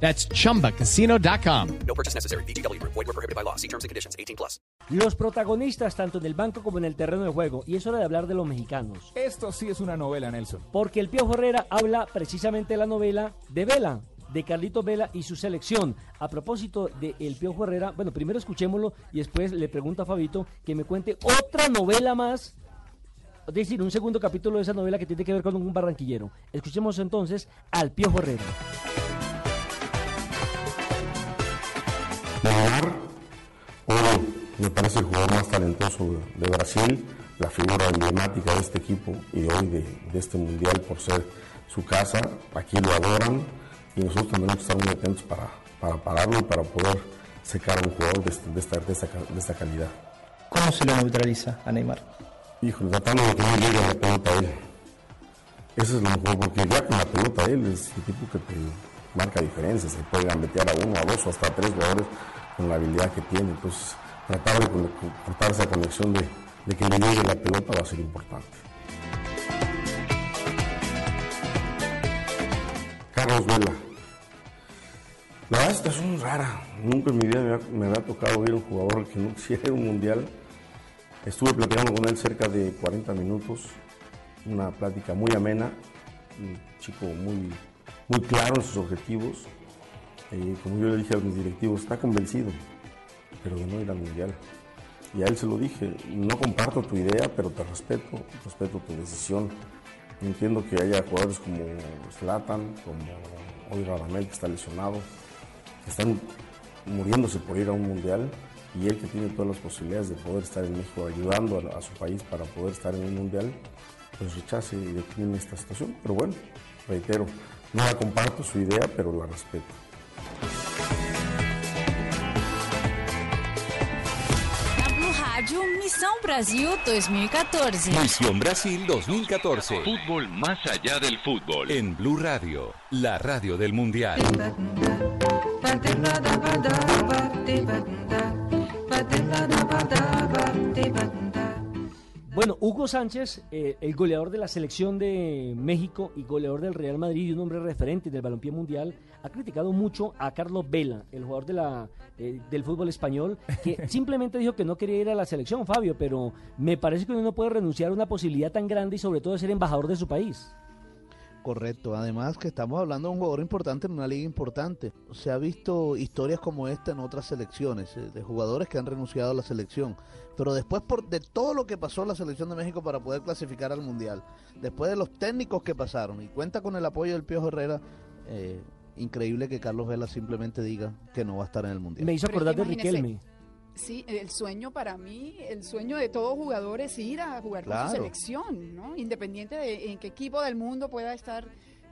That's chumbacasino.com. No purchase necessary. BGW. Void were prohibited by law. See terms and conditions. 18 plus. Los protagonistas tanto en el banco como en el terreno de juego. Y es hora de hablar de los mexicanos. Esto sí es una novela, Nelson. Porque el Piojo Herrera habla precisamente de la novela de Vela, de Carlitos Vela y su selección. A propósito de El Piojo Herrera, bueno, primero escuchémoslo y después le pregunto a Fabito que me cuente otra novela más. Es decir, un segundo capítulo de esa novela que tiene que ver con un barranquillero. Escuchemos entonces al Piojo Herrera. Neymar, hoy me parece el jugador más talentoso de, Brasil, la figura emblemática de este equipo y hoy de, de este mundial por ser su casa. Aquí lo adoran y nosotros tendremos que estar muy atentos para, para pararlo y para poder secar a un jugador de, de esta, de, esta, de esta calidad. ¿Cómo se lo neutraliza a Neymar? Híjole, tratando de que no llegue la pelota a él. Eso es lo mejor, porque ya con la pelota él es el tipo que te marca diferencias. Se puede gambetear a uno, a dos o hasta a tres jugadores con la habilidad que tiene. Entonces, tratar de cortar esa conexión de, que le llegue la pelota va a ser importante. Carlos Vela. La verdad, esta es muy rara. Nunca en mi vida me había, tocado ver un jugador que no quisiera un mundial. Estuve platicando con él cerca de 40 minutos, una plática muy amena, un chico muy, muy claro en sus objetivos. Eh, como yo le dije a mis directivos, está convencido, pero de no ir al mundial. Y a él se lo dije, no comparto tu idea, pero te respeto, respeto tu decisión. Entiendo que haya jugadores como Zlatan, como hoy Radamel que está lesionado, que están muriéndose por ir a un mundial y él que tiene todas las posibilidades de poder estar en México ayudando a, a su país para poder estar en un mundial, pues rechace y decline esta situación. Pero bueno, reitero, no la comparto su idea, pero la respeto. Missão Brasil 2014. Misión Brasil 2014. Fútbol más allá del fútbol. En Blue Radio, la radio del Mundial. Bueno, Hugo Sánchez, eh, el goleador de la selección de México y goleador del Real Madrid y un hombre referente del balompié mundial, ha criticado mucho a Carlos Vela, el jugador de la, eh, del fútbol español, que simplemente dijo que no quería ir a la selección, Fabio, pero me parece que uno no puede renunciar a una posibilidad tan grande y sobre todo de ser embajador de su país. Correcto, además que estamos hablando de un jugador importante en una liga importante. Se ha visto historias como esta en otras selecciones, eh, de jugadores que han renunciado a la selección. Pero después por, de todo lo que pasó en la selección de México para poder clasificar al Mundial, después de los técnicos que pasaron y cuenta con el apoyo del Piojo Herrera, eh, increíble que Carlos Vela simplemente diga que no va a estar en el Mundial. Me hizo acordar de imagínese, Riquelme. Sí, el sueño para mí, el sueño de todo jugador es ir a jugar con Claro. su selección, ¿no? Independiente de en qué equipo del mundo pueda estar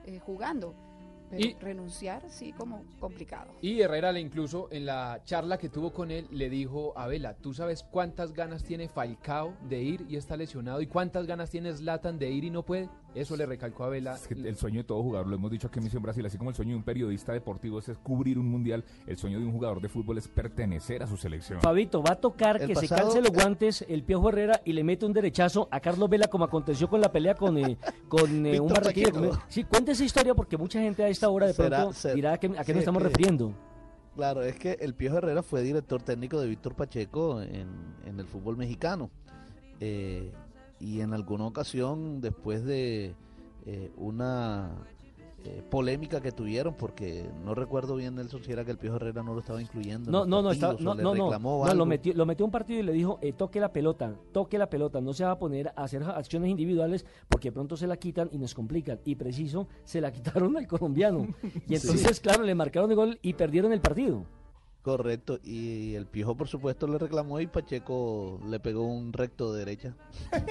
eh, jugando. Pero Y- renunciar, sí, como complicado. Y Herrera le incluso en la charla que tuvo con él le dijo a Vela, ¿tú sabes cuántas ganas tiene Falcao de ir y está lesionado? ¿Y cuántas ganas tiene Zlatan de ir y no puede? Eso le recalcó a Vela. Es que el sueño de todo jugador, lo hemos dicho aquí en Misión Brasil, así como el sueño de un periodista deportivo es cubrir un mundial, el sueño de un jugador de fútbol es pertenecer a su selección. Fabito, va a tocar El que se calce los guantes el Piojo Herrera y le mete un derechazo a Carlos Vela como aconteció con la pelea con, eh, con eh, un barranquilla. Sí, cuente esa historia porque mucha gente a esta hora de Será- pronto ser- dirá a qué, a qué sí, nos estamos que- refiriendo. Claro, es que el Piojo Herrera fue director técnico de Víctor Pacheco en, en el fútbol mexicano. Eh, y en alguna ocasión, después de eh, una eh, polémica que tuvieron, porque no recuerdo bien, Nelson, si era que el Piojo Herrera no lo estaba incluyendo. en No, no, no, partidos, no, no, no, no, lo metió, lo metió un partido y le dijo, eh, toque la pelota, toque la pelota, no se va a poner a hacer acciones individuales porque pronto se la quitan y nos complican. Y preciso, se la quitaron al colombiano. Y entonces, claro, le marcaron el gol y perdieron el partido. Correcto, y el Piojo por supuesto le reclamó y Pacheco le pegó un recto de derecha.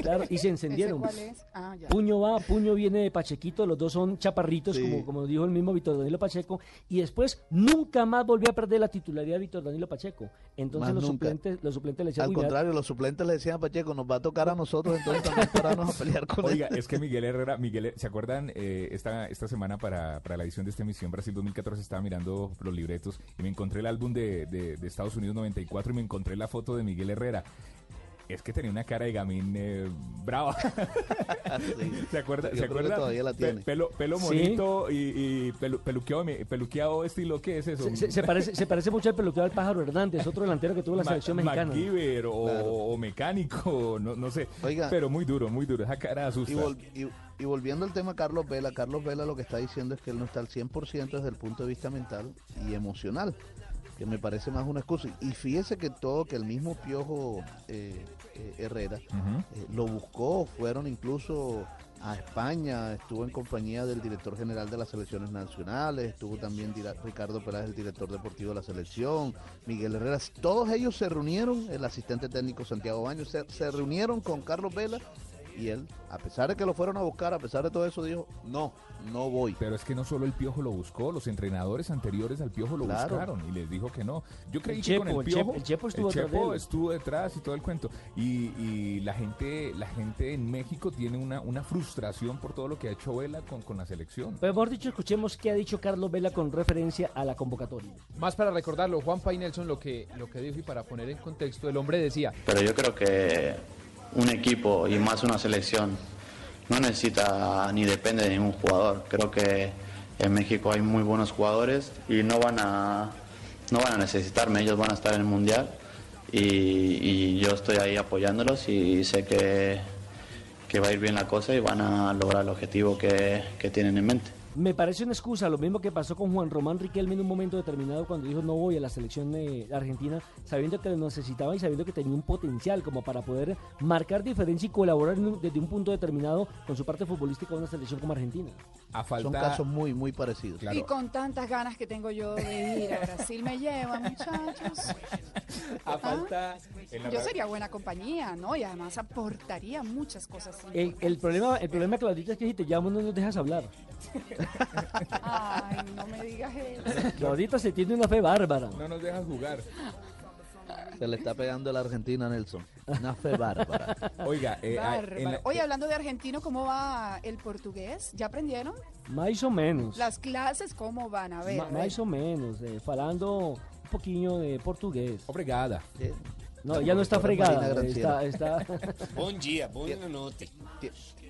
Claro, y se encendieron. ¿Ese cuál es? Ah, ya. Puño va, puño viene de Pachequito, los dos son chaparritos, Sí. como, como dijo el mismo Víctor Danilo Pacheco, y después nunca más volvió a perder la titularidad de Víctor Danilo Pacheco. Entonces los suplentes, los suplentes le decían, Al "Uy, vea, contrario, los suplentes le decían a Pacheco, nos va a tocar a nosotros entonces también pararnos a pelear con Oiga, él. es que Miguel Herrera, Miguel, ¿se acuerdan? Eh, esta, esta semana para, para la edición de esta emisión Brasil 2014 estaba mirando los libretos y me encontré el álbum de, de- Estados Unidos 94 y me encontré la foto de Miguel Herrera. Es que tenía una cara de gamín eh, brava. Sí. ¿Se acuerda? Yo ¿Se acuerda? todavía la Pe- tiene. pelo, pelo Sí. bonito y, y pelu- peluqueado, peluqueado estilo, ¿qué es eso? se, se- se parece, se parece mucho al peluqueo del Pájaro Hernández, otro delantero que tuvo la Ma- selección mexicana. MacGyver o, Claro. o mecánico, no, no sé. Oiga. Pero muy duro, muy duro. Esa cara asusta. Y, vol- y- y volviendo al tema Carlos Vela, Carlos Vela lo que está diciendo es que él no está al 100% desde el punto de vista mental y emocional, que me parece más una excusa. Y fíjese que todo, que el mismo Piojo eh, eh, Herrera eh, lo buscó, fueron incluso a España, estuvo en compañía del director general de las selecciones nacionales, estuvo también Ricardo Peláez, el director deportivo de la selección, Miguel Herrera, todos ellos se reunieron, el asistente técnico Santiago Baños, se, se reunieron con Carlos Vela y él, a pesar de que lo fueron a buscar, a pesar de todo eso, dijo, no, no voy. Pero es que no solo el Piojo lo buscó, los entrenadores anteriores al Piojo lo Claro. buscaron y les dijo que no. Yo creí El que con Chepo, el el Piojo, Chepo- el Chepo estuvo detrás de él. estuvo detrás y todo el cuento. Y, y la gente la gente en México tiene una, una frustración por todo lo que ha hecho Vela con, con la selección. Pero mejor dicho, escuchemos qué ha dicho Carlos Vela con referencia a la convocatoria. Más para recordarlo, Juan y Nelson lo que, lo que dijo y para poner en contexto, el hombre decía, Pero yo creo que un equipo y más una selección no necesita ni depende de ningún jugador. Creo que en México hay muy buenos jugadores y no van a, no van a necesitarme, ellos van a estar en el Mundial y, yo estoy ahí apoyándolos y sé que, que va a ir bien la cosa y van a lograr el objetivo que tienen en mente. Me parece una excusa, lo mismo que pasó con Juan Román Riquelme en un momento determinado cuando dijo no voy a la selección de Argentina, sabiendo que lo necesitaba y sabiendo que tenía un potencial como para poder marcar diferencia y colaborar en un- desde un punto determinado con su parte futbolística de una selección como Argentina. A Son casos muy, muy parecidos. Y con tantas ganas que tengo yo de ir a Brasil me lleva, muchachos. A falta la Yo sería buena compañía, ¿no? Y además aportaría muchas cosas. El, el problema, el problema, Claudita, es que si te llamo no nos dejas hablar. Ay, no me digas eso. Claudita se tiene una fe bárbara. No nos dejas jugar. Se le está pegando a la Argentina, Nelson. Una fe bárbara. Oiga, eh, a- en la- Oye, hablando de argentino, ¿cómo va el portugués? ¿Ya aprendieron? Más o menos. Las clases, ¿cómo van? A ver. Ma- a ver. más o menos, eh, falando un poquinho de portugués. Obrigada. No, ya no está fregada, Marina está, está... Bom dia, boa noite.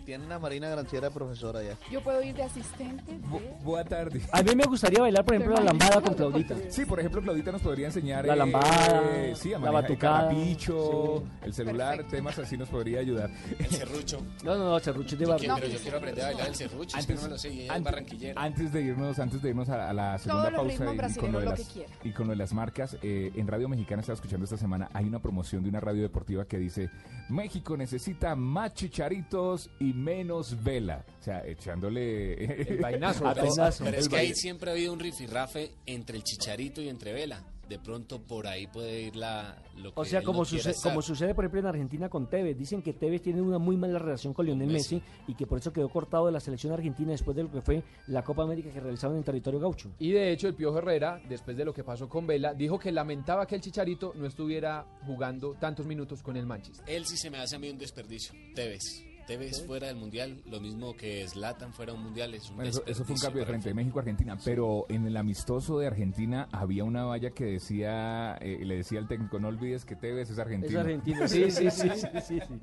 Tiene una Marina Granciera de profesora ya. Yo puedo ir de asistente. de- Buena tarde. A mí me gustaría bailar, por ejemplo, la lambada con Claudita. Sí, por ejemplo, Claudita nos podría enseñar La eh, lambada, sí, a la manejar el batucada, carapicho, sí. el celular, temas así nos podría ayudar. El serrucho. No, no, no, Cerrucho es de barrio. quiero- pero yo quiero aprender a bailar el serrucho, es que no lo sé, y antes- barranquillera. Antes de irnos, antes de irnos a, a la segunda los pausa ritmos y, con lo de lo las, y con lo de las marcas, eh, en Radio Mexicana estaba escuchando esta semana, hay una promoción de una radio deportiva que dice México necesita más chicharitos y menos vela. O sea, echándole El vainazo, a el todo- vainazo. Pero es que ahí siempre ha habido un rifirrafe entre el chicharito y entre Vela. De pronto por ahí puede ir la lo que O sea, como, no sucede, como sucede, por ejemplo, en Argentina con Tevez. Dicen que Tevez tiene una muy mala relación con Lionel Messi. Messi. y que por eso quedó cortado de la selección argentina después de lo que fue la Copa América que realizaron en territorio gaucho. y de hecho el Piojo Herrera, después de lo que pasó con Vela, dijo que lamentaba que el Chicharito no estuviera jugando tantos minutos con el Manchester. Él sí se me hace a mí un desperdicio. Tevez. Tevez fuera del mundial, lo mismo que Zlatan fuera un mundial, es un Bueno, eso, eso fue un cambio de frente de. México-Argentina, pero en el amistoso de Argentina había una valla que decía, eh, le decía al técnico, no olvides que Tevez es argentino. Es argentino, sí, sí, sí, sí, sí, sí.